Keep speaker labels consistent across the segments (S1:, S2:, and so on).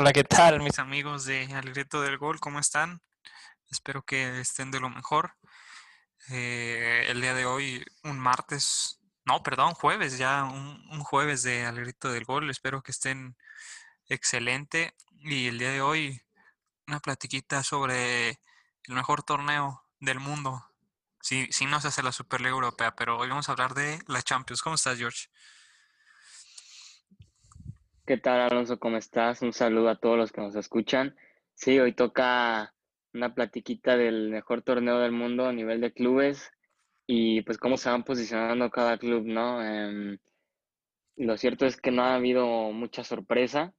S1: Hola, ¿qué tal mis amigos de Al del Gol? ¿Cómo están? Espero que estén de lo mejor. Eh, el día de hoy, un martes, no, perdón, jueves, ya un, un jueves de Al Grito del Gol. Espero que estén excelente. Y el día de hoy, una platiquita sobre el mejor torneo del mundo. Si, si no se hace la Superliga Europea, pero hoy vamos a hablar de la Champions. ¿Cómo estás, George?
S2: ¿Qué tal, Alonso? ¿Cómo estás? Un saludo a todos los que nos escuchan. Sí, hoy toca una platiquita del mejor torneo del mundo a nivel de clubes y pues cómo se van posicionando cada club, ¿no? Em, lo cierto es que no ha habido mucha sorpresa,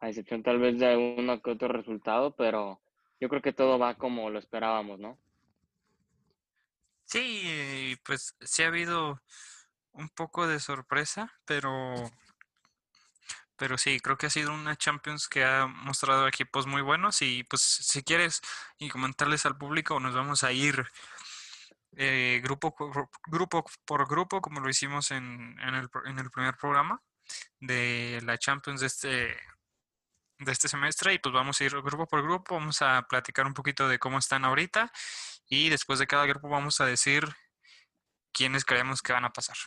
S2: a excepción tal vez de uno que otro resultado, pero yo creo que todo va como lo esperábamos, ¿no?
S1: Sí, pues sí ha habido un poco de sorpresa, pero pero sí, creo que ha sido una Champions que ha mostrado equipos muy buenos y pues si quieres y comentarles al público, nos vamos a ir eh, grupo, grupo por grupo, como lo hicimos en, en, el, en el primer programa de la Champions de este, de este semestre y pues vamos a ir grupo por grupo, vamos a platicar un poquito de cómo están ahorita y después de cada grupo vamos a decir quiénes creemos que van a pasar.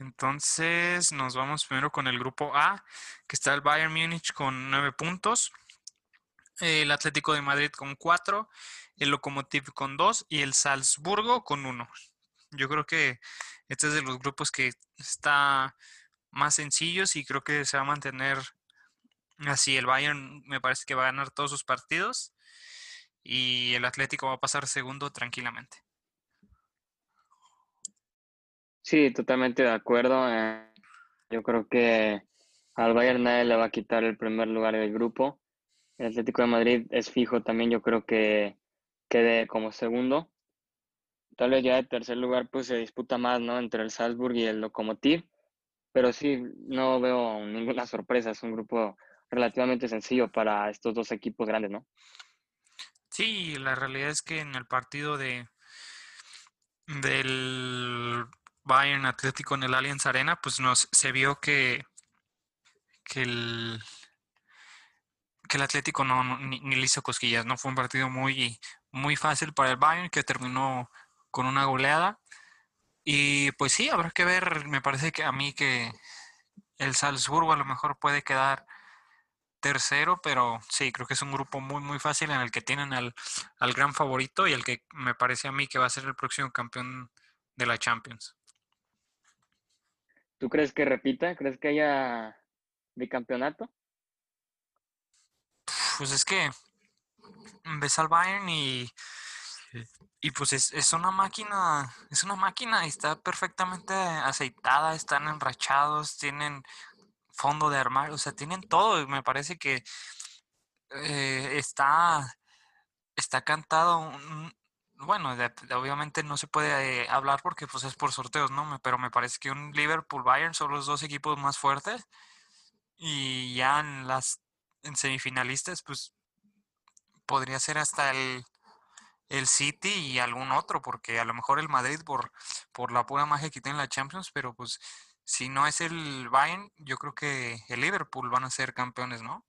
S1: Entonces nos vamos primero con el grupo A, que está el Bayern Múnich con nueve puntos, el Atlético de Madrid con cuatro, el Lokomotiv con dos y el Salzburgo con uno. Yo creo que este es de los grupos que está más sencillos y creo que se va a mantener así. El Bayern me parece que va a ganar todos sus partidos y el Atlético va a pasar segundo tranquilamente.
S2: Sí, totalmente de acuerdo. Eh, yo creo que al Bayern nadie le va a quitar el primer lugar del grupo. El Atlético de Madrid es fijo también, yo creo que quede como segundo. Tal vez ya de tercer lugar pues se disputa más, ¿no? Entre el Salzburg y el Lokomotiv. Pero sí, no veo ninguna sorpresa. Es un grupo relativamente sencillo para estos dos equipos grandes, ¿no?
S1: Sí, la realidad es que en el partido de del Bayern Atlético en el Allianz Arena, pues nos se vio que, que el que el Atlético no, ni, le hizo cosquillas, no fue un partido muy muy fácil para el Bayern que terminó con una goleada y pues sí habrá que ver, me parece que a mí que el Salzburgo a lo mejor puede quedar tercero, pero sí, creo que es un grupo muy, muy fácil en el que tienen al, al gran favorito y el que me parece a mí que va a ser el próximo campeón de la Champions.
S2: ¿Tú crees que repita? ¿Crees que haya bicampeonato?
S1: Pues es que ves al Bayern y, y pues es, es, una máquina, es una máquina y está perfectamente aceitada, están enrachados, tienen fondo de armario, o sea, tienen todo. Y me parece que eh, está, está cantado un, bueno, obviamente no se puede eh, hablar porque pues es por sorteos, ¿no? Pero me parece que un Liverpool Bayern son los dos equipos más fuertes y ya en las en semifinalistas pues podría ser hasta el, el City y algún otro porque a lo mejor el Madrid por por la pura magia que tiene la Champions, pero pues si no es el Bayern, yo creo que el Liverpool van a ser campeones, ¿no?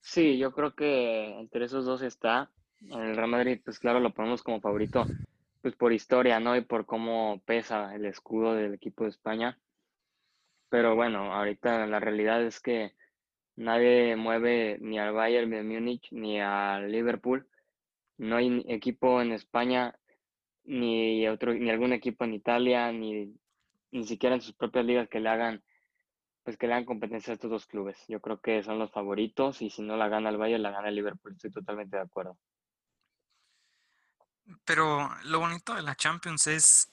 S2: Sí, yo creo que entre esos dos está el Real Madrid, pues claro, lo ponemos como favorito, pues por historia, ¿no? Y por cómo pesa el escudo del equipo de España. Pero bueno, ahorita la realidad es que nadie mueve ni al Bayern de Múnich ni al Liverpool. No hay equipo en España, ni otro, ni algún equipo en Italia, ni, ni siquiera en sus propias ligas que le hagan, pues que le hagan competencia a estos dos clubes. Yo creo que son los favoritos y si no la gana el Bayern, la gana el Liverpool. Estoy totalmente de acuerdo.
S1: Pero lo bonito de la Champions es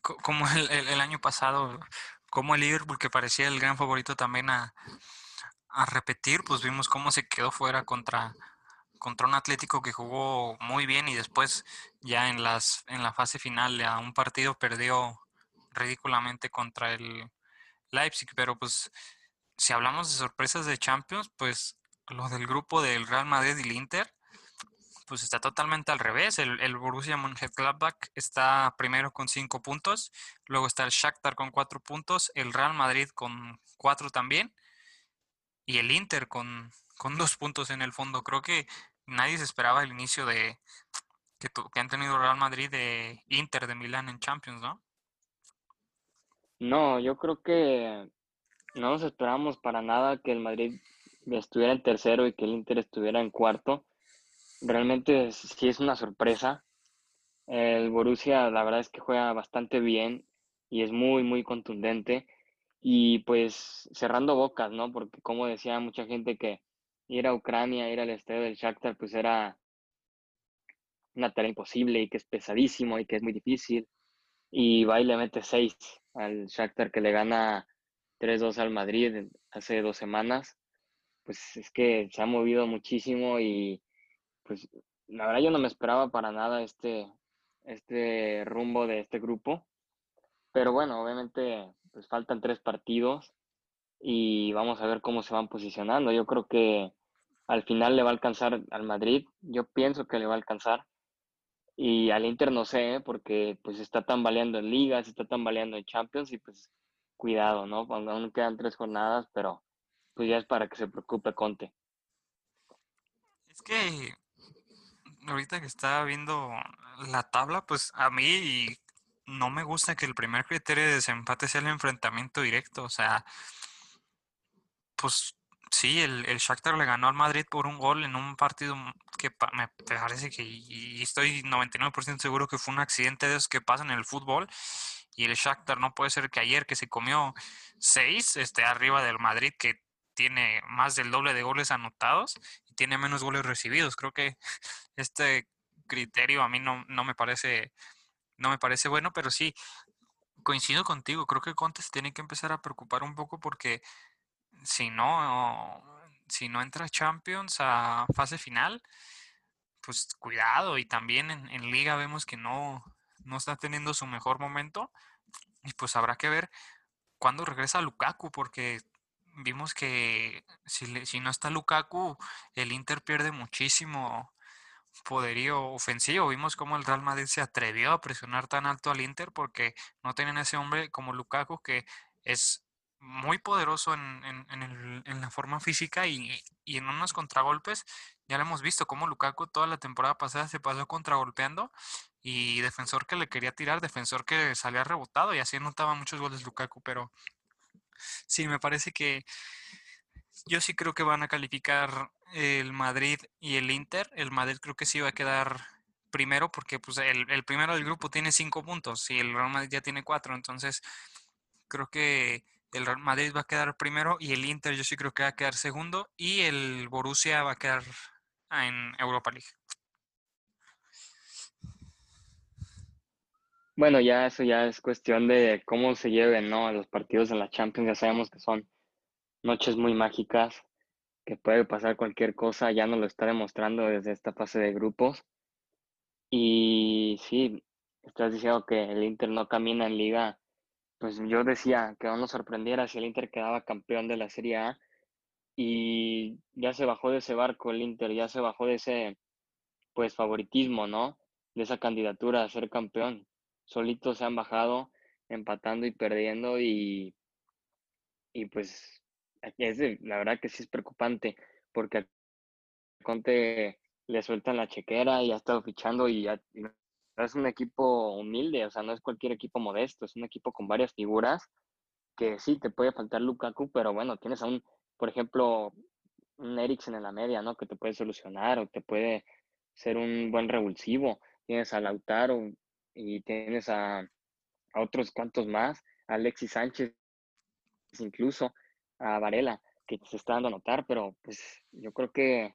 S1: como el, el, año pasado, como el Liverpool, que parecía el gran favorito también a, a, repetir, pues vimos cómo se quedó fuera contra, contra un Atlético que jugó muy bien y después ya en, las, en la fase final a un partido perdió ridículamente contra el Leipzig. Pero pues si hablamos de sorpresas de Champions, pues lo del grupo del Real Madrid y el Inter pues está totalmente al revés. El, el Borussia Mönchengladbach está primero con cinco puntos, luego está el Shakhtar con cuatro puntos, el Real Madrid con cuatro también y el Inter con, con dos puntos en el fondo. Creo que nadie se esperaba el inicio de que, que han tenido Real Madrid de Inter de Milán en Champions, ¿no?
S2: No, yo creo que no nos esperamos para nada que el Madrid estuviera en tercero y que el Inter estuviera en cuarto. Realmente sí es una sorpresa. El Borussia la verdad es que juega bastante bien y es muy, muy contundente. Y pues cerrando bocas, ¿no? Porque como decía mucha gente que ir a Ucrania, ir al estadio del Shakhtar, pues era una tarea imposible y que es pesadísimo y que es muy difícil. Y va y le mete seis al Shakhtar que le gana 3-2 al Madrid hace dos semanas. Pues es que se ha movido muchísimo y pues la verdad yo no me esperaba para nada este, este rumbo de este grupo. Pero bueno, obviamente pues faltan tres partidos y vamos a ver cómo se van posicionando. Yo creo que al final le va a alcanzar al Madrid, yo pienso que le va a alcanzar. Y al Inter no sé, ¿eh? porque pues está tambaleando en ligas, está tambaleando en Champions y pues cuidado, ¿no? Aún quedan tres jornadas, pero pues ya es para que se preocupe Conte.
S1: Es que ahorita que estaba viendo la tabla, pues a mí no me gusta que el primer criterio de desempate sea el enfrentamiento directo. O sea, pues sí, el, el Shakhtar le ganó al Madrid por un gol en un partido que me parece que, y estoy 99% seguro que fue un accidente de esos que pasan en el fútbol. Y el Shakhtar no puede ser que ayer que se comió seis, esté arriba del Madrid que tiene más del doble de goles anotados tiene menos goles recibidos. Creo que este criterio a mí no, no me parece no me parece bueno, pero sí, coincido contigo, creo que Conte se tiene que empezar a preocupar un poco porque si no, si no entra Champions a fase final, pues cuidado, y también en, liga vemos que no, no está teniendo su mejor momento, y pues habrá que ver cuándo regresa Lukaku, porque vimos que si, si no está Lukaku, el Inter pierde muchísimo poderío ofensivo. Vimos cómo el Real Madrid se atrevió a presionar tan alto al Inter porque no tienen ese hombre como Lukaku que es muy poderoso en, en, la forma física y, en unos contragolpes. Ya lo hemos visto cómo Lukaku toda la temporada pasada se pasó contragolpeando y defensor que le quería tirar, defensor que salía rebotado y así anotaba muchos goles Lukaku, pero sí, me parece que yo sí creo que van a calificar el Madrid y el Inter. El Madrid creo que sí va a quedar primero porque pues el, primero del grupo tiene cinco puntos y el Real Madrid ya tiene cuatro. Entonces creo que el Real Madrid va a quedar primero y el Inter yo sí creo que va a quedar segundo y el Borussia va a quedar en Europa League.
S2: Bueno, ya eso ya es cuestión de cómo se lleven, ¿no? Los partidos en la Champions ya sabemos que son noches muy mágicas, que puede pasar cualquier cosa, ya nos lo está demostrando desde esta fase de grupos. Y sí, estás diciendo que el Inter no camina en liga, pues yo decía que no nos sorprendiera si el Inter quedaba campeón de la Serie A y ya se bajó de ese barco el Inter, ya se bajó de ese pues favoritismo, ¿no? De esa candidatura a ser campeón. Solitos se han bajado empatando y perdiendo y, y pues es la verdad que sí es preocupante porque a Conte le sueltan la chequera y ha estado fichando y ya, es un equipo humilde, o sea, no es cualquier equipo modesto, es un equipo con varias figuras que sí, te puede faltar Lukaku, pero bueno, tienes a un, por ejemplo, un Eriksen en la media, ¿no? Que te puede solucionar o te puede ser un buen revulsivo. Tienes a Lautaro y tienes a, a otros cuantos más, Alexis Sánchez incluso a Varela, que se está dando a notar, pero pues yo creo que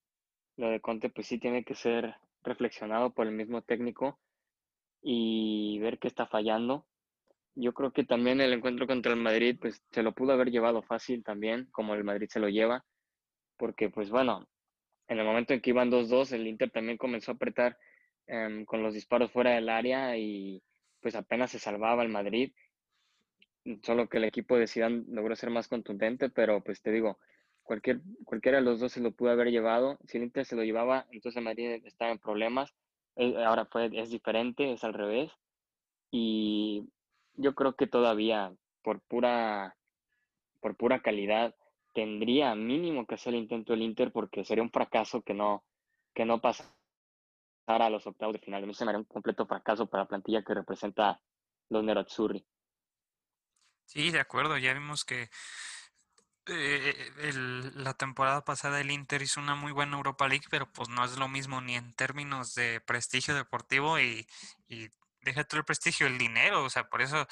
S2: lo de Conte pues sí tiene que ser reflexionado por el mismo técnico y ver qué está fallando. Yo creo que también el encuentro contra el Madrid pues se lo pudo haber llevado fácil también, como el Madrid se lo lleva, porque pues bueno, en el momento en que iban 2-2, el Inter también comenzó a apretar em, con los disparos fuera del área y pues apenas se salvaba el Madrid solo que el equipo de Zidane logró ser más contundente, pero pues te digo, cualquier, cualquiera de los dos se lo pudo haber llevado. Si el Inter se lo llevaba, entonces Madrid estaba en problemas. Eh, ahora fue, es diferente, es al revés. Y yo creo que todavía, por pura, por pura calidad, tendría mínimo que hacer el intento el Inter porque sería un fracaso que no, que no pasara a los octavos de final. A mí se me haría un completo fracaso para la plantilla que representa los Nerazzurri.
S1: Sí, de acuerdo. Ya vimos que eh, la temporada pasada el Inter hizo una muy buena Europa League, pero pues no es lo mismo ni en términos de prestigio deportivo y, y deja todo el prestigio, el dinero. O sea, por eso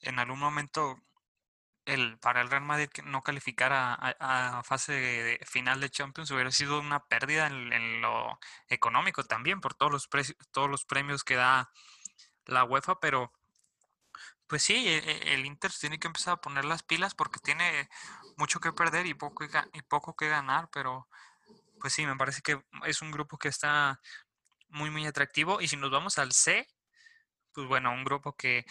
S1: en algún momento el, para el Real Madrid no calificar a, fase de, final de Champions hubiera sido una pérdida en, lo económico también por todos los, todos los premios que da la UEFA, pero pues sí, e, e, el, Inter tiene que empezar a poner las pilas porque tiene mucho que perder y poco, y poco que ganar, pero pues sí, me parece que es un grupo que está muy, muy atractivo. Y si nos vamos al C, pues bueno, un grupo que,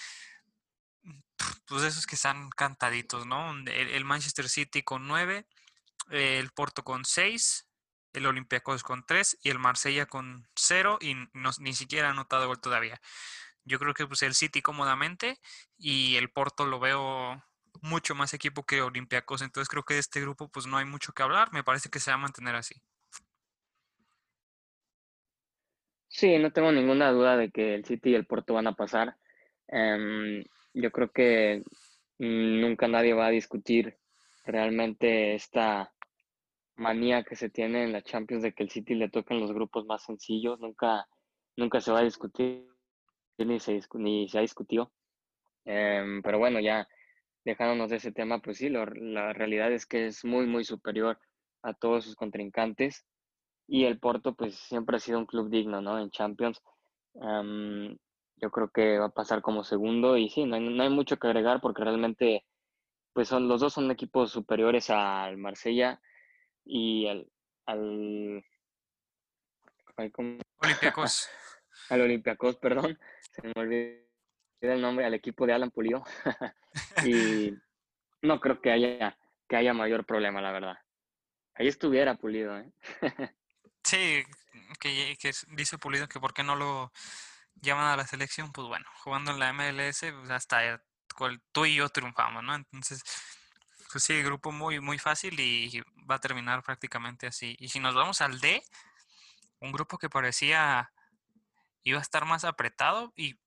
S1: pues esos que están cantaditos, ¿no? El, Manchester City con 9, el Porto con 6, el Olympiacos con 3 y el Marsella con 0 y ni siquiera ha anotado gol todavía. Yo creo que pues el City cómodamente y el Porto lo veo mucho más equipo que Olympiacos, entonces creo que de este grupo pues no hay mucho que hablar, me parece que se va a mantener así.
S2: Sí, no tengo ninguna duda de que el City y el Porto van a pasar. Em, yo creo que nunca nadie va a discutir realmente esta manía que se tiene en la Champions de que el City le toquen los grupos más sencillos. Nunca, nunca se va a discutir ni se, ni se ha discutido. Em, pero bueno, ya dejándonos de ese tema, pues sí, la realidad es que es muy, muy superior a todos sus contrincantes. Y el Porto, pues siempre ha sido un club digno, ¿no? En Champions. Em, yo creo que va a pasar como segundo. Y sí, no hay, mucho que agregar porque realmente, pues son, los dos son equipos superiores al Marsella y al. al
S1: Olympiacos.
S2: al Olympiacos, perdón. Se me olvidó el nombre al equipo de Alan Pulido. y no creo que haya, que haya mayor problema, la verdad. Ahí estuviera Pulido, ¿eh?
S1: sí, que, que, dice Pulido que por qué no lo llaman a la selección, pues bueno, jugando en la MLS, pues hasta tú y yo triunfamos, ¿no? Entonces, pues sí, grupo muy, muy fácil y va a terminar prácticamente así. Y si nos vamos al D, un grupo que parecía iba a estar más apretado y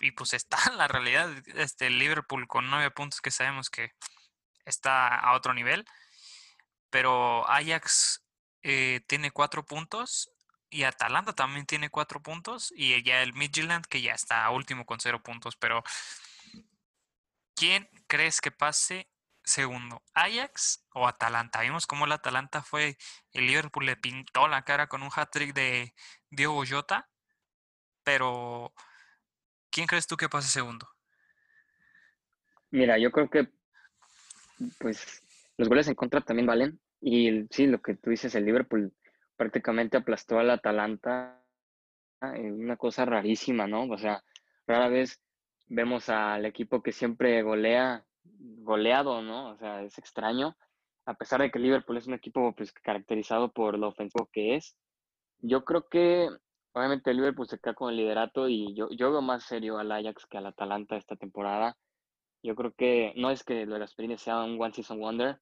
S1: y pues está la realidad, este Liverpool con nueve puntos que sabemos que está a otro nivel, pero Ajax eh, tiene cuatro puntos y Atalanta también tiene cuatro puntos y ya el Midtjylland que ya está último con cero puntos, pero ¿quién crees que pase segundo? ¿Ajax o Atalanta? Vimos cómo el Atalanta fue, el Liverpool le pintó la cara con un hat-trick de Diego Jota, pero ¿Quién crees tú que pase segundo?
S2: Mira, yo creo que pues los goles en contra también valen. Y sí, lo que tú dices, el Liverpool prácticamente aplastó al Atalanta. una cosa rarísima, ¿no? O sea, rara vez vemos al equipo que siempre golea, goleado, ¿no? O sea, es extraño. A pesar de que Liverpool es un equipo pues, caracterizado por lo ofensivo que es. Yo creo que obviamente Liverpool se queda con el liderato y yo, yo veo más serio al Ajax que al Atalanta esta temporada. Yo creo que no es que lo de las sea un One Season Wonder,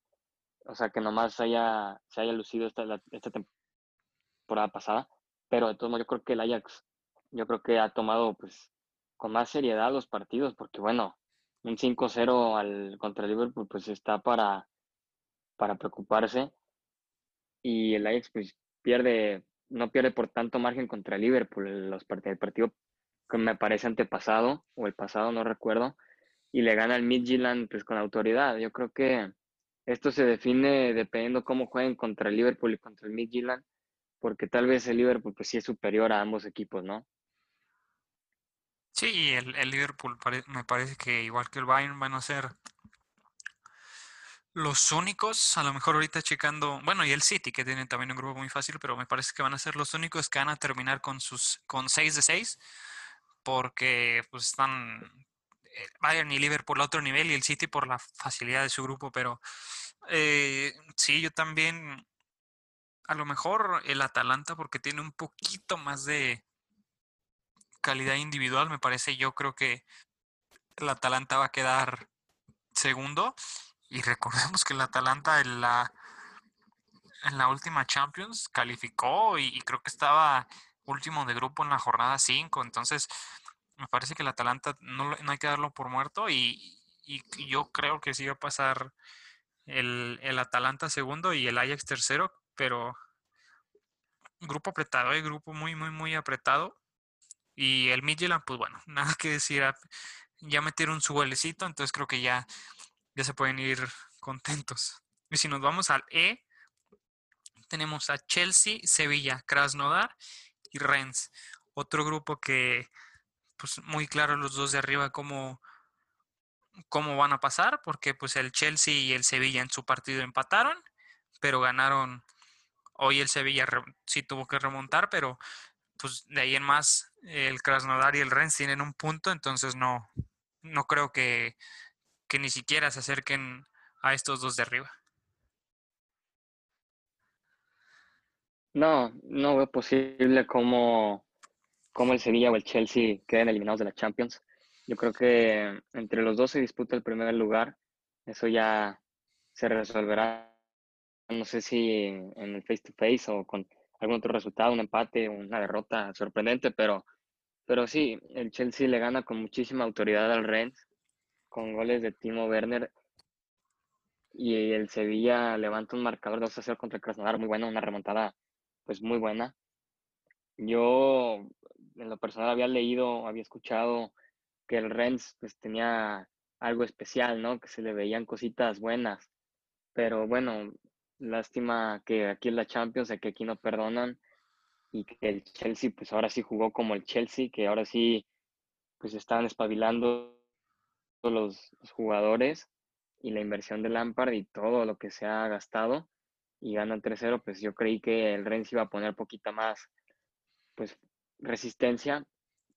S2: o sea, que nomás haya, se haya lucido esta, esta temporada pasada, pero de todos modos yo creo que el Ajax, yo creo que ha tomado pues con más seriedad los partidos, porque bueno, un 5-0 al, contra el Liverpool pues está para, para preocuparse y el Ajax pues pierde no pierde por tanto margen contra el Liverpool los partidos, el partido que me parece antepasado o el pasado, no recuerdo, y le gana al Midtjylland pues con autoridad. Yo creo que esto se define dependiendo cómo jueguen contra el Liverpool y contra el Midtjylland, porque tal vez el Liverpool pues sí es superior a ambos equipos, ¿no?
S1: Sí, el, el Liverpool me parece que igual que el Bayern van a ser los únicos, a lo mejor ahorita checando, bueno, y el City, que tiene también un grupo muy fácil, pero me parece que van a ser los únicos que van a terminar con sus con 6 de 6, porque pues están eh, Bayern y Liverpool a otro nivel y el City por la facilidad de su grupo, pero Eh, sí, yo también. A lo mejor el Atalanta, porque tiene un poquito más de calidad individual, me parece. Yo creo que el Atalanta va a quedar segundo. Y recordemos que el Atalanta en la, en la última Champions calificó y, creo que estaba último de grupo en la jornada 5. Entonces, me parece que el Atalanta no, no hay que darlo por muerto y, y yo creo que sí va a pasar el, el Atalanta segundo y el Ajax tercero, pero grupo apretado, hay ¿eh? grupo muy, muy, muy apretado. Y el Midtjylland, pues bueno, nada que decir, ah, ya metieron su golecito, entonces creo que ya, ya se pueden ir contentos. Y si nos vamos al E, tenemos a Chelsea, Sevilla, Krasnodar y Rennes. Otro grupo que, pues muy claro los dos de arriba como cómo van a pasar, porque pues el Chelsea y el Sevilla en su partido empataron, pero ganaron. Hoy el Sevilla sí tuvo que remontar, pero pues de ahí en más el Krasnodar y el Rennes tienen un punto, entonces no, no creo que, que ni siquiera se acerquen a estos dos de arriba.
S2: No, no veo posible como, como el Sevilla o el Chelsea queden eliminados de la Champions. Yo creo que entre los dos se disputa el primer lugar. Eso ya se resolverá, no sé si en el face to face o con algún otro resultado, un empate, una derrota sorprendente, pero, pero sí, el Chelsea le gana con muchísima autoridad al Rennes, con goles de Timo Werner. Y el Sevilla levanta un marcador de 2 a 0 contra el Krasnodar, muy buena, una remontada pues muy buena. Yo en lo personal había leído, había escuchado que el Rennes pues tenía algo especial, ¿no? Que se le veían cositas buenas. Pero bueno, lástima que aquí en la Champions, que aquí no perdonan y que el Chelsea pues ahora sí jugó como el Chelsea, que ahora sí pues están espabilando los, los jugadores y la inversión de Lampard y todo lo que se ha gastado y ganan 3-0, pues yo creí que el Rennes iba a poner poquita más pues resistencia,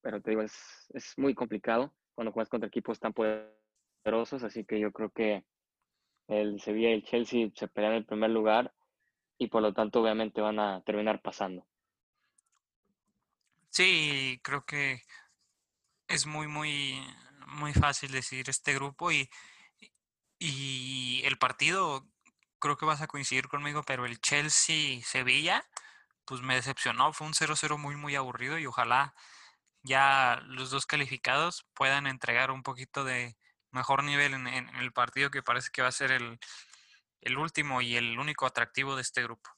S2: pero te digo, es, es muy complicado cuando juegas contra equipos tan poderosos, así que yo creo que el Sevilla y el Chelsea se pelean el primer lugar y por lo tanto obviamente van a terminar pasando.
S1: Sí, creo que es muy, muy, muy fácil decidir este grupo y, y el partido, creo que vas a coincidir conmigo, pero el Chelsea-Sevilla, pues me decepcionó, fue un 0-0 muy, muy aburrido y ojalá ya los dos calificados puedan entregar un poquito de mejor nivel en, el partido que parece que va a ser el, el último y el único atractivo de este grupo.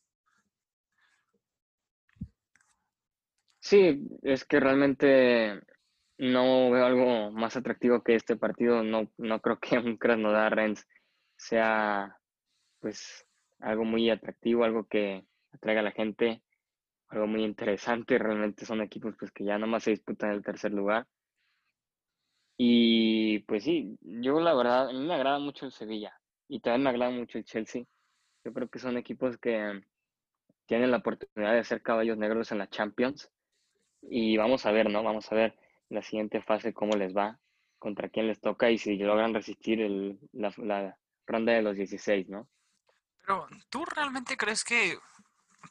S2: Sí, es que realmente no veo algo más atractivo que este partido. No, no creo que un Krasnodar Rennes sea pues algo muy atractivo, algo que atraiga a la gente algo muy interesante. Realmente son equipos pues, que ya nomás se disputan el tercer lugar. Y pues sí, yo la verdad, a mí me agrada mucho el Sevilla y también me agrada mucho el Chelsea. Yo creo que son equipos que tienen la oportunidad de ser caballos negros en la Champions. Y vamos a ver, ¿no? Vamos a ver la siguiente fase cómo les va, contra quién les toca y si logran resistir el, la, ronda de los 16, ¿no?
S1: Pero, ¿tú realmente crees que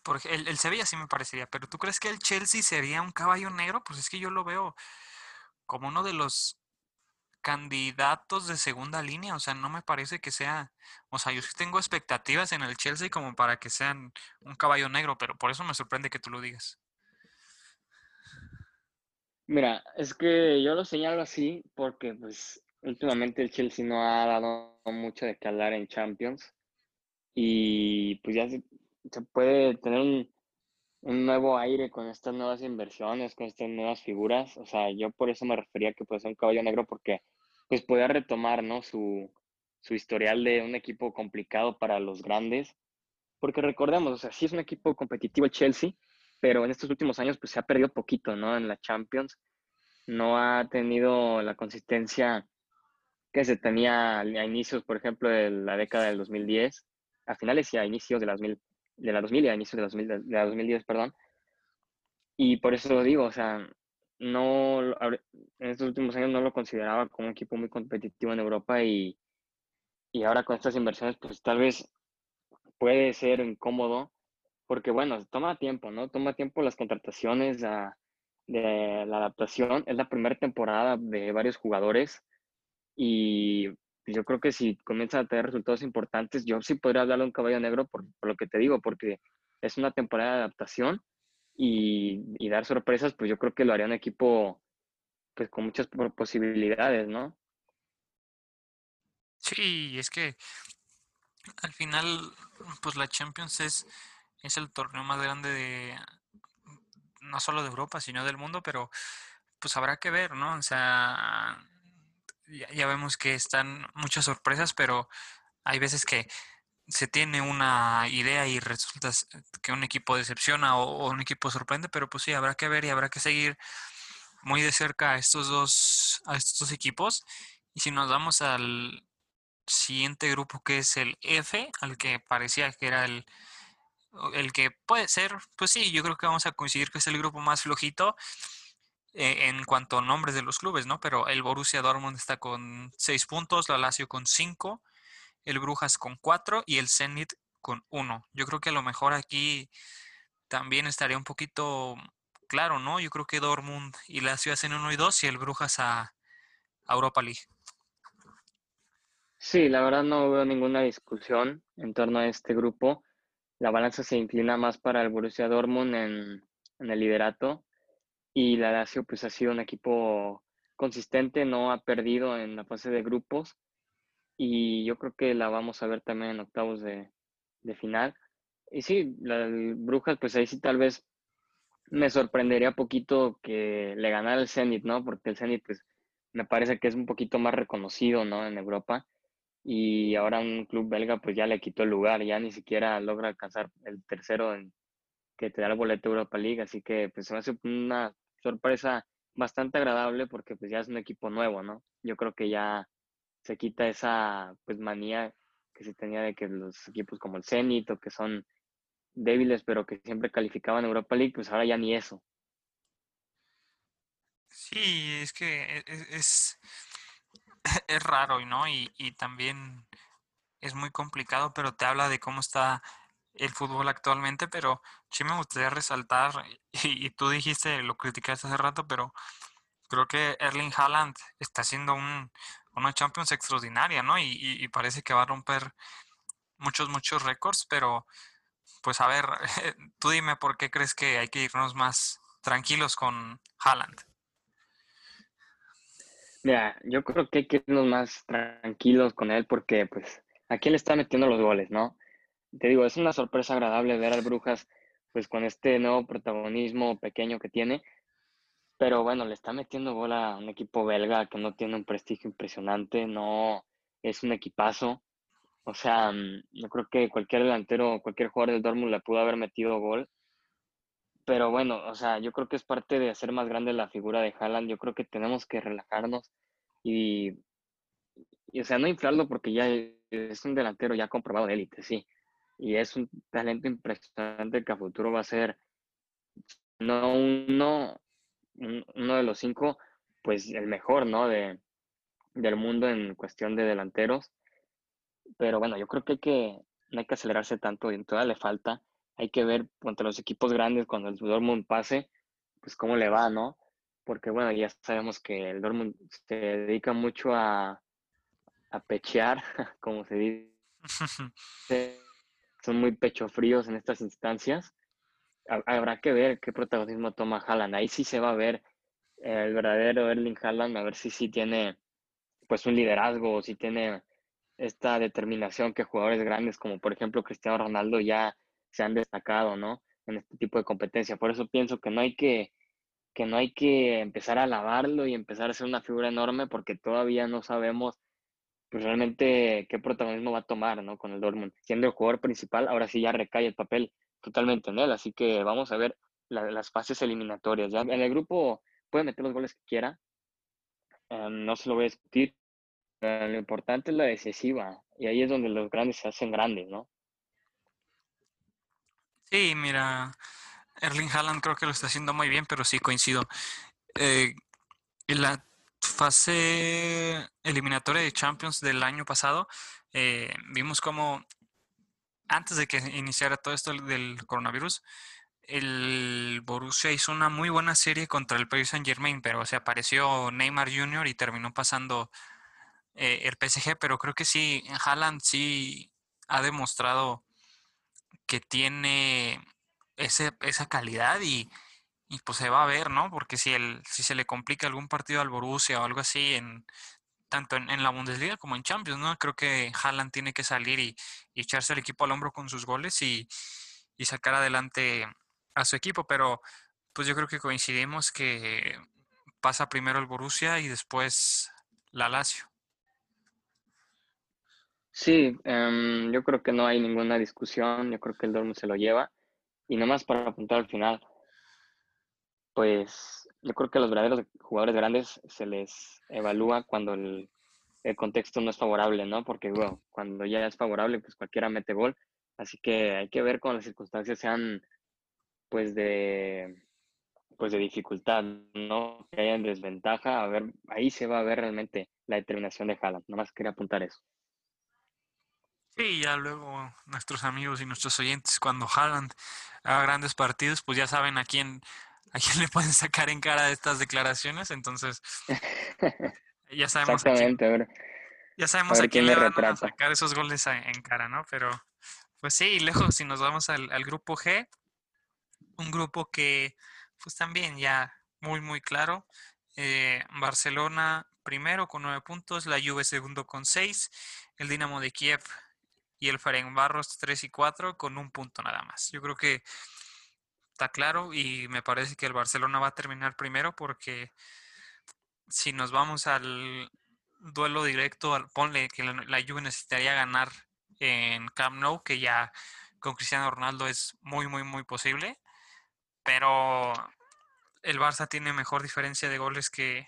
S1: porque el, el, Sevilla sí me parecería, pero ¿tú crees que el Chelsea sería un caballo negro? Pues es que yo lo veo como uno de los candidatos de segunda línea, o sea, no me parece que sea, o sea, yo sí tengo expectativas en el Chelsea como para que sean un caballo negro, pero por eso me sorprende que tú lo digas.
S2: Mira, es que yo lo señalo así porque pues últimamente el Chelsea no ha dado mucho de hablar en Champions y pues ya se, se puede tener un, nuevo aire con estas nuevas inversiones, con estas nuevas figuras. O sea, yo por eso me refería que puede ser un caballo negro porque pues podía retomar, ¿no? Su, su historial de un equipo complicado para los grandes. Porque recordemos, o sea, sí es un equipo competitivo el Chelsea, pero en estos últimos años pues se ha perdido poquito, ¿no? En la Champions. No ha tenido la consistencia que se tenía a inicios, por ejemplo, de la década del 2010, a finales y a inicios de la 2000, de la 2000 y a inicios de la, 2000, de la 2010, perdón. Y por eso lo digo, o sea, no, en estos últimos años no lo consideraba como un equipo muy competitivo en Europa y, y ahora con estas inversiones, pues tal vez puede ser incómodo, porque bueno, toma tiempo, ¿no? Toma tiempo las contrataciones de la adaptación. Es la primera temporada de varios jugadores y yo creo que si comienza a tener resultados importantes, yo sí podría hablarle a un caballo negro por, lo que te digo, porque es una temporada de adaptación y, y, dar sorpresas, pues yo creo que lo haría un equipo pues con muchas posibilidades, ¿no?
S1: Sí, es que al final, pues la Champions es, es el torneo más grande de no solo de Europa, sino del mundo, pero pues habrá que ver, ¿no? O sea, ya, vemos que están muchas sorpresas, pero hay veces que se tiene una idea y resulta que un equipo decepciona o, un equipo sorprende, pero pues sí, habrá que ver y habrá que seguir muy de cerca a estos dos, a estos dos equipos. Y si nos vamos al siguiente grupo que es el F, al que parecía que era el, el que puede ser, pues sí, yo creo que vamos a coincidir que es el grupo más flojito eh, en cuanto a nombres de los clubes, ¿no? Pero el Borussia Dortmund está con seis puntos, la Lazio con cinco, el Brujas con cuatro y el Zenit con uno. Yo creo que a lo mejor aquí también estaría un poquito claro, ¿no? Yo creo que Dortmund y Lazio hacen uno y dos y el Brujas a, Europa League.
S2: Sí, la verdad no veo ninguna discusión en torno a este grupo. La balanza se inclina más para el Borussia Dortmund en, en el liderato y la Lazio pues ha sido un equipo consistente, no ha perdido en la fase de grupos y yo creo que la vamos a ver también en octavos de, de final. Y sí, la Brujas pues ahí sí tal vez me sorprendería poquito que le ganara el Zenit, ¿no? Porque el Zenit, pues, me parece que es un poquito más reconocido, ¿no? En Europa. Y ahora un club belga, pues, ya le quitó el lugar, ya ni siquiera logra alcanzar el tercero en, que te da el boleto de Europa League. Así que, pues, se me hace una sorpresa bastante agradable porque, pues, ya es un equipo nuevo, ¿no? Yo creo que ya se quita esa, pues, manía que se tenía de que los equipos como el Zenit o que son débiles, pero que siempre calificaban Europa League, pues ahora ya ni eso.
S1: Sí, es que e, e, es, es, raro, ¿no? Y, y también es muy complicado, pero te habla de cómo está el fútbol actualmente, pero sí me gustaría resaltar, y, tú dijiste, lo criticaste hace rato, pero creo que Erling Haaland está haciendo un, una Champions extraordinaria, ¿no? Y, parece que va a romper muchos, muchos récords, pero pues a ver, tú dime por qué crees que hay que irnos más tranquilos con Haaland.
S2: Mira, yo creo que hay que irnos más tranquilos con él porque pues aquí le está metiendo los goles, ¿no? Te digo, es una sorpresa agradable ver al Brujas pues con este nuevo protagonismo pequeño que tiene, pero bueno, le está metiendo gol a un equipo belga que no tiene un prestigio impresionante, no es un equipazo, o sea, mm, yo creo que cualquier delantero, cualquier jugador del Dortmund le pudo haber metido gol. Pero bueno, o sea, yo creo que es parte de hacer más grande la figura de Haaland. Yo creo que tenemos que relajarnos y o sea, no inflarlo porque ya es un delantero ya comprobado de élite, sí. Y es un talento impresionante que a futuro va a ser no uno, uno de los cinco, pues el mejor, ¿no? De, del mundo en cuestión de delanteros pero bueno, yo creo que hay que, no hay que acelerarse tanto y todavía le falta. Hay que ver contra los equipos grandes cuando el Dortmund pase, pues cómo le va, ¿no? Porque bueno, ya sabemos que el Dortmund se dedica mucho a, a pechear, como se dice. Son muy pecho fríos en estas instancias. Habrá que ver qué protagonismo toma Haaland. Ahí sí se va a ver el verdadero Erling Haaland, a ver si sí tiene pues un liderazgo, si tiene esta determinación que jugadores grandes como por ejemplo Cristiano Ronaldo ya se han destacado, ¿no? En este tipo de competencia. Por eso pienso que no hay que, que no hay que empezar a alabarlo y empezar a ser una figura enorme porque todavía no sabemos pues realmente qué protagonismo va a tomar, ¿no? Con el Dortmund. Siendo el jugador principal, ahora sí ya recae el papel totalmente en él. Así que vamos a ver las fases eliminatorias. En el grupo puede meter los goles que quiera. Em, no se lo voy a discutir, lo importante es la decisiva y ahí es donde los grandes se hacen grandes, ¿no?
S1: Sí, mira, Erling Haaland creo que lo está haciendo muy bien, pero sí coincido. Eh, la fase eliminatoria de Champions del año pasado, eh, vimos como antes de que iniciara todo esto del coronavirus, el Borussia hizo una muy buena serie contra el Paris Saint Germain, pero se apareció Neymar Jr. y terminó pasando eh, el PSG, pero creo que sí, Haaland sí ha demostrado que tiene ese, esa calidad y, y, pues se va a ver, ¿no? Porque si, el, si se le complica algún partido al Borussia o algo así en, tanto en, la Bundesliga como en Champions, ¿no? Creo que Haaland tiene que salir y, echarse al equipo al hombro con sus goles y, sacar adelante a su equipo, pero pues yo creo que coincidimos que pasa primero el Borussia y después la Lazio.
S2: Sí, em, yo creo que no hay ninguna discusión, yo creo que el Dortmund se lo lleva. Y nomás para apuntar al final, pues yo creo que a los verdaderos jugadores grandes se les evalúa cuando el, contexto no es favorable, ¿no? Porque, cuando ya es favorable, pues cualquiera mete gol. Así que hay que ver cuando las circunstancias sean, pues, de, pues, de dificultad, ¿no? Que haya desventaja. A ver, ahí se va a ver realmente la determinación de Haaland. Nomás quería apuntar eso.
S1: Sí, ya luego nuestros amigos y nuestros oyentes, cuando Haaland haga grandes partidos, pues ya saben a quién a quién le pueden sacar en cara estas declaraciones, entonces ya sabemos a quién, ya sabemos a quién, le van a sacar esos goles en cara, ¿no? Pero pues sí, luego si nos vamos al, grupo G, un grupo que pues también ya muy muy claro, eh, Barcelona primero con nueve puntos, la Juve segundo con seis, el Dinamo de Kiev y el Ferencváros tres y cuatro con un punto nada más. Yo creo que está claro y me parece que el Barcelona va a terminar primero porque si nos vamos al duelo directo, al, ponle que la, la necesitaría ganar en Camp Nou, que ya con Cristiano Ronaldo es muy, muy, muy posible, pero el Barça tiene mejor diferencia de goles que,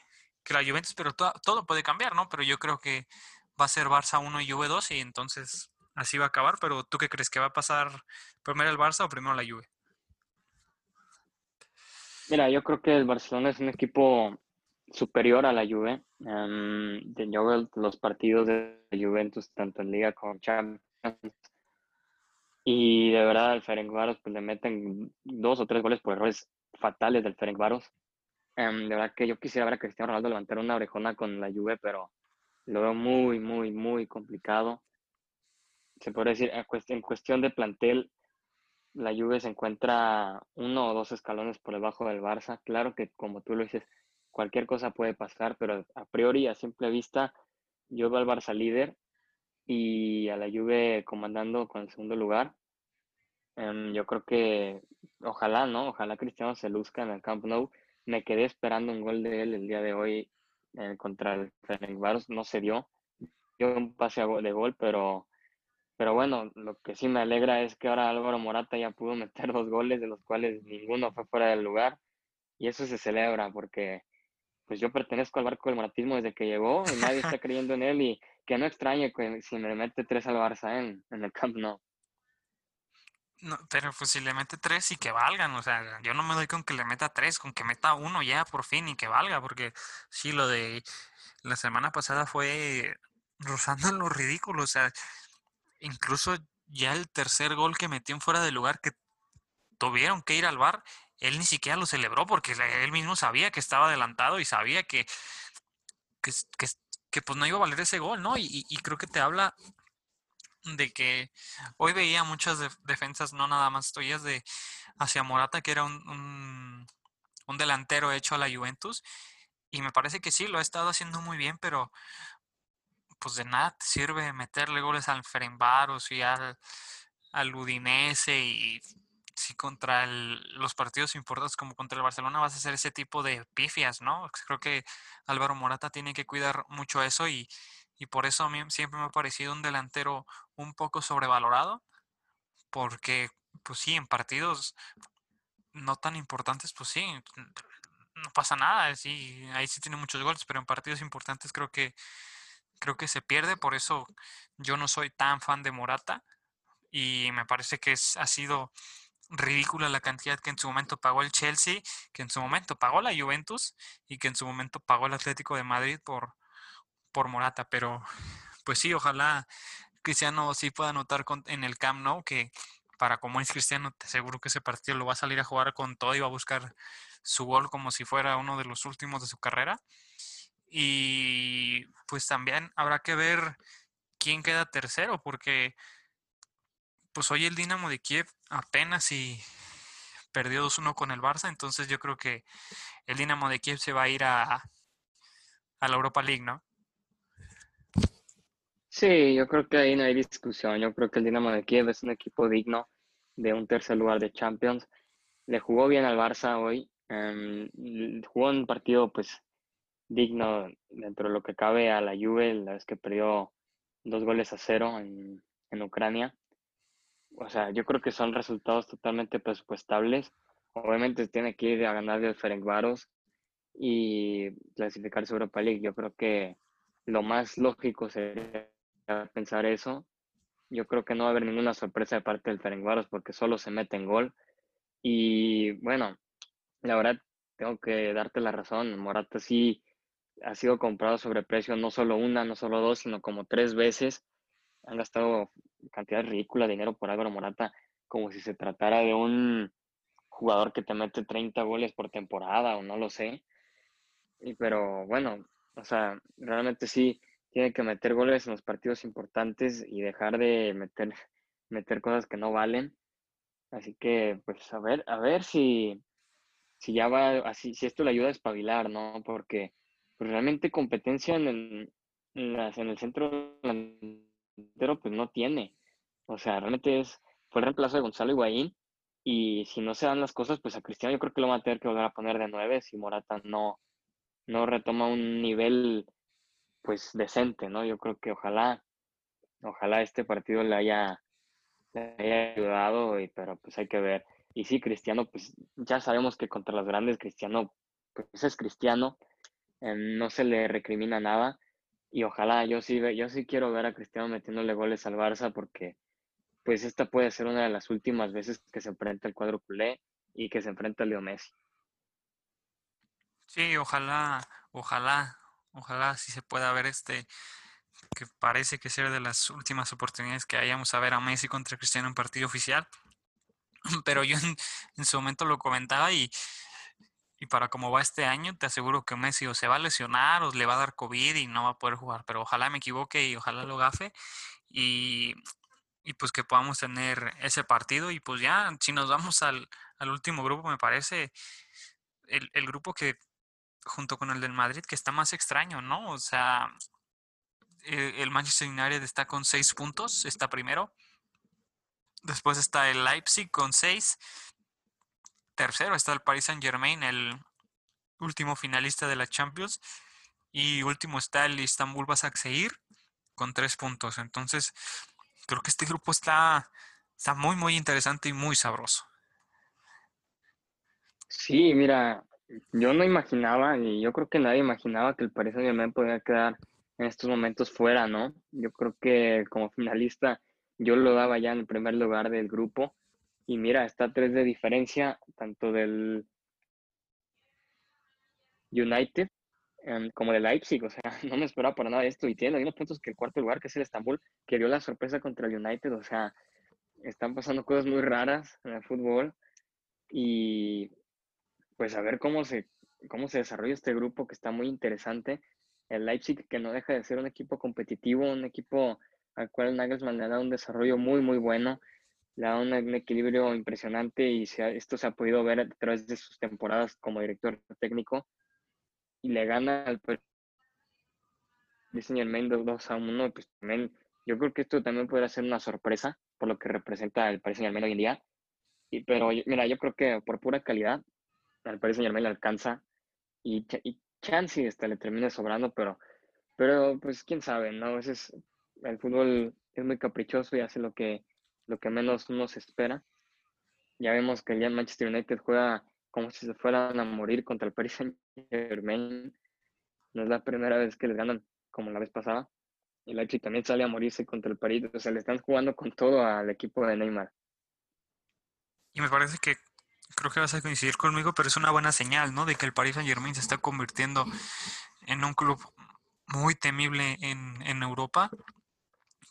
S1: la Juventus, pero todo puede cambiar, ¿no? Pero yo creo que va a ser Barça 1 y Juve 2 y entonces así va a acabar, pero ¿tú qué crees que va a pasar primero el Barça o primero la Juve?
S2: Mira, yo creo que el Barcelona es un equipo superior a la Juve. Um, yo los partidos de Juventus tanto en Liga como en Champions y de verdad al Ferencváros pues le meten dos o tres goles por errores fatales del Ferencváros. Um, de verdad que yo quisiera ver a Cristiano Ronaldo levantar una orejona con la Juve, pero lo veo muy, muy, muy complicado. Se puede decir, en cuestión de plantel, la Juve se encuentra uno o dos escalones por debajo del Barça. Claro que como tú lo dices, cualquier cosa puede pasar, pero a priori, a simple vista, yo veo al Barça líder y a la Juve comandando con el segundo lugar. Em, yo creo que ojalá, ¿no? Ojalá Cristiano se luzca en el Camp Nou. Me quedé esperando un gol de él el día de hoy eh, contra el Fenerbahce, no se dio. Dio un pase de gol, pero pero bueno, lo que sí me alegra es que ahora Álvaro Morata ya pudo meter dos goles, de los cuales ninguno fue fuera del lugar. Y eso se celebra porque pues yo pertenezco al barco del moratismo desde que llegó y nadie está creyendo en él y que no extrañe que si me mete tres al Barça en, en el Camp Nou.
S1: No, pero pues si le mete tres y que valgan, o sea, yo no me doy con que le meta tres, con que meta uno ya por fin y que valga, porque sí, lo de la semana pasada fue rozando en lo ridículo, o sea, incluso ya el tercer gol que metió en fuera de lugar que tuvieron que ir al bar, él ni siquiera lo celebró porque él mismo sabía que estaba adelantado y sabía que, que, pues no iba a valer ese gol, ¿no? Y, creo que te habla de que hoy veía muchas defensas, no nada más tuyas, de hacia Morata, que era un, un delantero hecho a la Juventus. Y me parece que sí, lo ha estado haciendo muy bien, pero pues de nada te sirve meterle goles al Ferenbaros y al, al Udinese y si contra los partidos importantes como contra el Barcelona vas a hacer ese tipo de pifias, ¿no? Creo que Álvaro Morata tiene que cuidar mucho eso y, y por eso a mí siempre me ha parecido un delantero un poco sobrevalorado, porque pues sí, en partidos no tan importantes, pues sí, no pasa nada, sí, ahí sí tiene muchos goles, pero en partidos importantes creo que creo que se pierde, por eso yo no soy tan fan de Morata y me parece que es, ha sido ridícula la cantidad que en su momento pagó el Chelsea, que en su momento pagó la Juventus y que en su momento pagó el Atlético de Madrid por, por Morata. Pero pues sí, ojalá Cristiano sí pueda anotar en el Camp Nou que para como es Cristiano, te aseguro que ese partido lo va a salir a jugar con todo y va a buscar su gol como si fuera uno de los últimos de su carrera. Y pues también habrá que ver quién queda tercero, porque pues hoy el Dinamo de Kiev apenas y perdió 2-1 con el Barça, entonces yo creo que el Dinamo de Kiev se va a ir a, a la Europa League, ¿no?
S2: Sí, yo creo que ahí no hay discusión. Yo creo que el Dinamo de Kiev es un equipo digno de un tercer lugar de Champions. Le jugó bien al Barça hoy. Em, jugó un partido pues digno dentro de lo que cabe a la Juve, la vez que perdió dos goles a cero en, en Ucrania. O sea, yo creo que son resultados totalmente presupuestables. Obviamente tiene que ir a ganar el Ferencváros y clasificarse a Europa League. Yo creo que lo más lógico sería pensar eso. Yo creo que no va a haber ninguna sorpresa de parte del Ferencváros porque solo se mete en gol. Y bueno, la verdad, tengo que darte la razón. Morata sí ha sido comprado sobre precio no solo una, no solo dos, sino como tres veces. Han gastado cantidad ridícula de dinero por Álvaro Morata, como si se tratara de un jugador que te mete 30 goles por temporada o no lo sé. Y, pero bueno, o sea, realmente sí tiene que meter goles en los partidos importantes y dejar de meter, meter cosas que no valen. Así que, pues, a ver, a ver si, si ya va, así, si esto le ayuda a espabilar, ¿no? Porque pues, realmente competencia en el, en, el centro delantero, pues no tiene. O sea, realmente es, fue el reemplazo de Gonzalo Higuaín y si no se dan las cosas, pues a Cristiano yo creo que lo va a tener que volver a poner de nueve si Morata no, no retoma un nivel pues decente, ¿no? Yo creo que ojalá, ojalá este partido le haya, le haya ayudado, y, pero pues hay que ver. Y sí, Cristiano, pues ya sabemos que contra los grandes Cristiano, pues es Cristiano, no se le recrimina nada. Y ojalá, yo sí, yo sí quiero ver a Cristiano metiéndole goles al Barça porque pues esta puede ser una de las últimas veces que se enfrenta el cuadro culé y que se enfrenta a Leo Messi.
S1: Sí, ojalá, ojalá, ojalá sí se pueda ver este, que parece que ser de las últimas oportunidades que hayamos a ver a Messi contra Cristiano en partido oficial. Pero yo en, su momento lo comentaba y, para cómo va este año, te aseguro que Messi o se va a lesionar o le va a dar COVID y no va a poder jugar. Pero ojalá me equivoque y ojalá lo gafe. Y, y pues que podamos tener ese partido. Y pues ya, si nos vamos al, al último grupo, me parece el, el grupo que junto con el del Madrid, que está más extraño, ¿no? O sea, e, el Manchester United está con seis puntos, está primero. Después está el Leipzig con seis. Tercero está el Paris Saint Germain, el último finalista de la Champions. Y último está el Istanbul Basaksehir con tres puntos. Entonces, creo que este grupo está, está muy, muy interesante y muy sabroso.
S2: Sí, mira, yo no imaginaba, y yo creo que nadie imaginaba que el Paris Saint Germain podía quedar en estos momentos fuera, ¿no? Yo creo que como finalista yo lo daba ya en el primer lugar del grupo. Y mira, está tres de diferencia, tanto del United em, como del Leipzig. O sea, no me esperaba para nada esto. Y tiene los mismos puntos que el cuarto lugar, que es el Estambul, que dio la sorpresa contra el United. O sea, están pasando cosas muy raras en el fútbol. Y pues a ver cómo se, cómo se desarrolla este grupo que está muy interesante. El Leipzig que no deja de ser un equipo competitivo, un equipo al cual Nagelsmann le ha dado un desarrollo muy, muy bueno, le ha dado un, equilibrio impresionante y esto se ha podido ver a través de sus temporadas como director técnico y le gana al Saint-Germain 2 a 1, pues también yo creo que esto también podría ser una sorpresa por lo que representa el Paris Saint-Germain hoy en día. Y, pero mira, yo creo que por pura calidad al Paris Saint Germain le alcanza y, y chance hasta le termina sobrando, pero, pero pues quién sabe, ¿no? A veces el fútbol es muy caprichoso y hace lo que, lo que menos uno se espera. Ya vemos que ya Manchester United juega como si se fueran a morir contra el Paris Saint Germain. No es la primera vez que les ganan como la vez pasada. Y Leipzig también sale a morirse contra el Paris. O sea, le están jugando con todo al equipo de Neymar.
S1: y me parece que creo que vas a coincidir conmigo, pero es una buena señal, ¿no? De que el Paris Saint Germain se está convirtiendo en un club muy temible en, en Europa,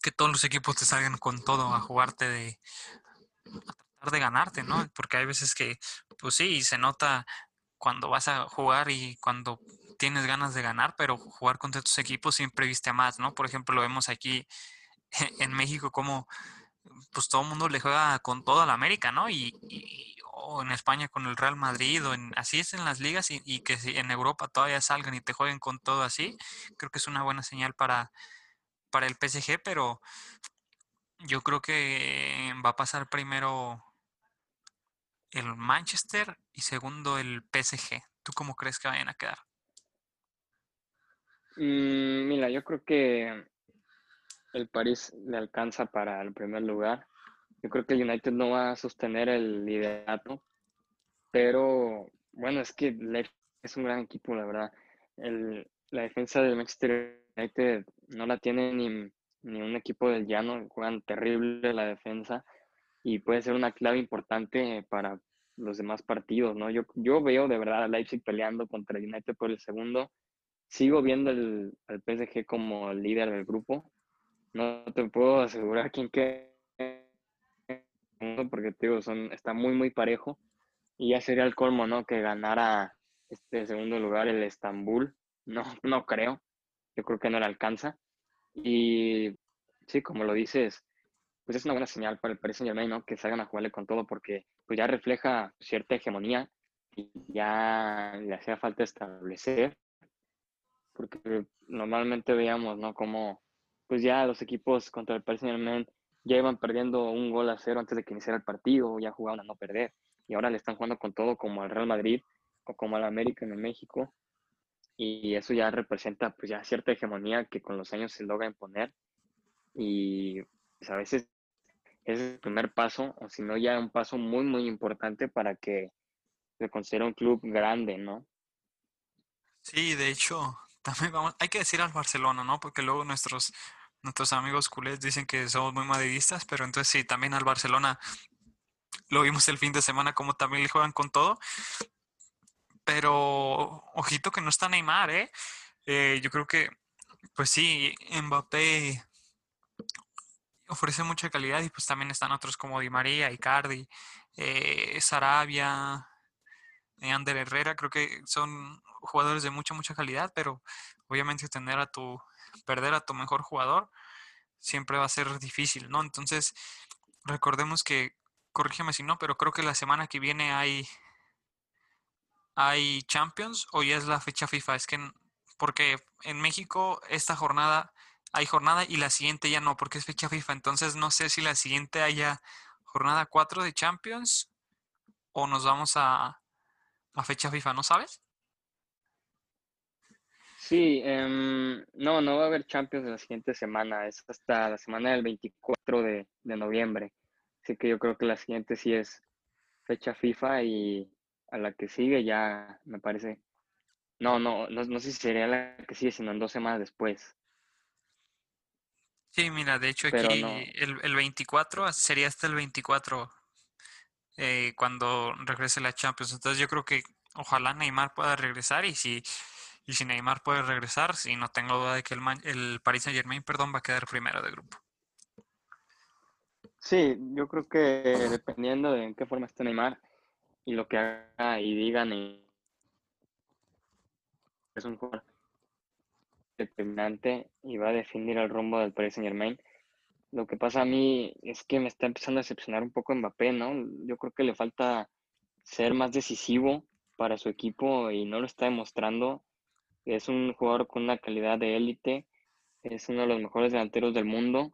S1: que todos los equipos te salgan con todo a jugarte de a tratar de ganarte, ¿no? Porque hay veces que, pues sí, se nota cuando vas a jugar y cuando tienes ganas de ganar, pero jugar contra tus equipos siempre viste más, ¿no? Por ejemplo, lo vemos aquí en México como pues todo el mundo le juega con toda la América, ¿no? Y, o en España con el Real Madrid, o en, así es en las ligas y, y que si en Europa todavía salgan y te jueguen con todo así, creo que es una buena señal para, para el PSG, pero yo creo que va a pasar primero el Manchester y segundo el PSG. ¿Tú cómo crees que vayan a quedar?
S2: Mm, mira, yo creo que el París le alcanza para el primer lugar. Yo creo que el United no va a sostener el liderato, pero bueno, es que es un gran equipo, la verdad. El, la defensa del Manchester No la tiene ni, ni un equipo del llano, juegan terrible la defensa y puede ser una clave importante para los demás partidos, ¿no? Yo, yo veo de verdad a Leipzig peleando contra el United por el segundo. Sigo viendo el, al PSG como el líder del grupo, no te puedo asegurar quién queda porque te digo, son, está muy, muy parejo. Y ya sería el colmo, ¿no? Que ganara este segundo lugar el Estambul. No, no creo. Yo creo que no le alcanza. Y sí, como lo dices, pues es una buena señal para el Paris Saint Germain, ¿no? Que salgan a jugarle con todo porque pues ya refleja cierta hegemonía y ya le hacía falta establecer. Porque normalmente veíamos, ¿no? Como pues ya los equipos contra el Paris Saint Germain ya iban perdiendo un gol a cero antes de que iniciara el partido, ya jugaban a no perder. Y ahora le están jugando con todo como al Real Madrid o como al América en México. Y eso ya representa pues ya cierta hegemonía que con los años se logra imponer. Y pues, a veces es el primer paso, o si no ya un paso muy, muy importante para que se considere un club grande, ¿no?
S1: Sí, de hecho, también vamos, hay que decir al Barcelona, ¿no? Porque luego nuestros, nuestros amigos culés dicen que somos muy madridistas, pero entonces sí, también al Barcelona lo vimos el fin de semana como también le juegan con todo. Pero ojito que no está Neymar, ¿eh? eh yo creo que, pues sí, Mbappé ofrece mucha calidad y pues también están otros como Di María, Icardi, eh, Sarabia, eh, Ander Herrera, creo que son jugadores de mucha, mucha calidad, pero obviamente tener a tu, perder a tu mejor jugador siempre va a ser difícil, ¿no? Entonces, recordemos que, corrígeme si no, pero creo que la semana que viene hay, hay Champions o ya es la fecha FIFA, es que, porque en México esta jornada hay jornada y la siguiente ya no, porque es fecha FIFA, entonces no sé si la siguiente haya jornada 4 de Champions o nos vamos a, a fecha FIFA, ¿no sabes?
S2: Sí, em, no, no va a haber Champions la siguiente semana, es hasta la semana del 24 de, noviembre. Así que yo creo que la siguiente sí es fecha FIFA y a la que sigue ya me parece. No, no, no, no sé si sería la que sigue, sino en dos semanas después.
S1: Sí, mira, de hecho aquí el, el 24 sería hasta el 24 eh, cuando regrese la Champions. Entonces yo creo que ojalá Neymar pueda regresar y si y si Neymar puede regresar, sí, no tengo duda de que el, el Paris Saint Germain perdón, va a quedar primero de grupo.
S2: Sí, yo creo que dependiendo de en qué forma esté Neymar y lo que haga y digan, es un jugador determinante y va a definir el rumbo del Paris Saint Germain. Lo que pasa a mí es que me está empezando a decepcionar un poco Mbappé, ¿no? Yo creo que le falta ser más decisivo para su equipo y no lo está demostrando. Es un jugador con una calidad de élite, es uno de los mejores delanteros del mundo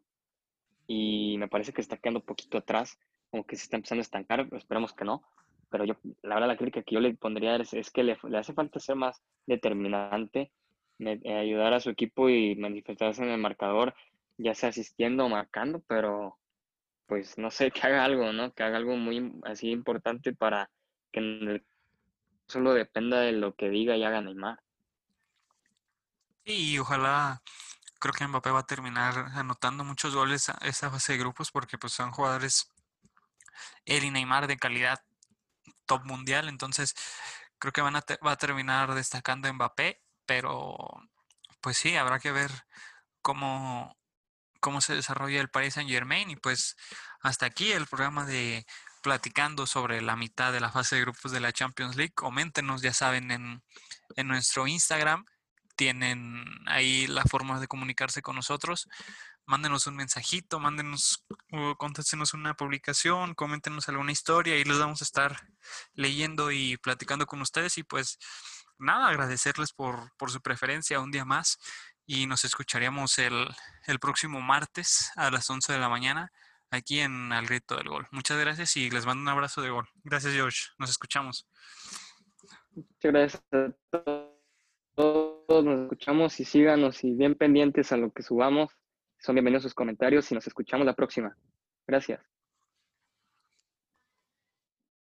S2: y me parece que está quedando un poquito atrás, como que se está empezando a estancar, esperemos que no. Pero yo, la verdad, la crítica que yo le pondría es, que le, hace falta ser más determinante, eh, ayudar a su equipo y manifestarse en el marcador, ya sea asistiendo o marcando, pero pues no sé, que haga algo, ¿no? Que haga algo muy así importante para que solo dependa de lo que diga y haga Neymar.
S1: Y ojalá, creo que Mbappé va a terminar anotando muchos goles a esa fase de grupos porque pues son jugadores él y Neymar de calidad top mundial, entonces creo que van a va a terminar destacando Mbappé, pero pues sí, habrá que ver cómo, cómo se desarrolla el Paris Saint Germain y pues hasta aquí el programa de platicando sobre la mitad de la fase de grupos de la Champions League. Coméntenos, ya saben, en, en nuestro Instagram tienen ahí la forma de comunicarse con nosotros. Mándenos un mensajito, mándenos, o una publicación, coméntenos alguna historia y les vamos a estar leyendo y platicando con ustedes. Y pues nada, agradecerles por, por su preferencia un día más y nos escucharíamos el, el próximo martes a las 11 de la mañana aquí en Al Grito del Gol. Muchas gracias y les mando un abrazo de gol. Gracias, George. Nos escuchamos.
S2: Muchas gracias a todos. Nos escuchamos y síganos y bien pendientes a lo que subamos. Son bienvenidos sus comentarios y nos escuchamos la próxima. Gracias.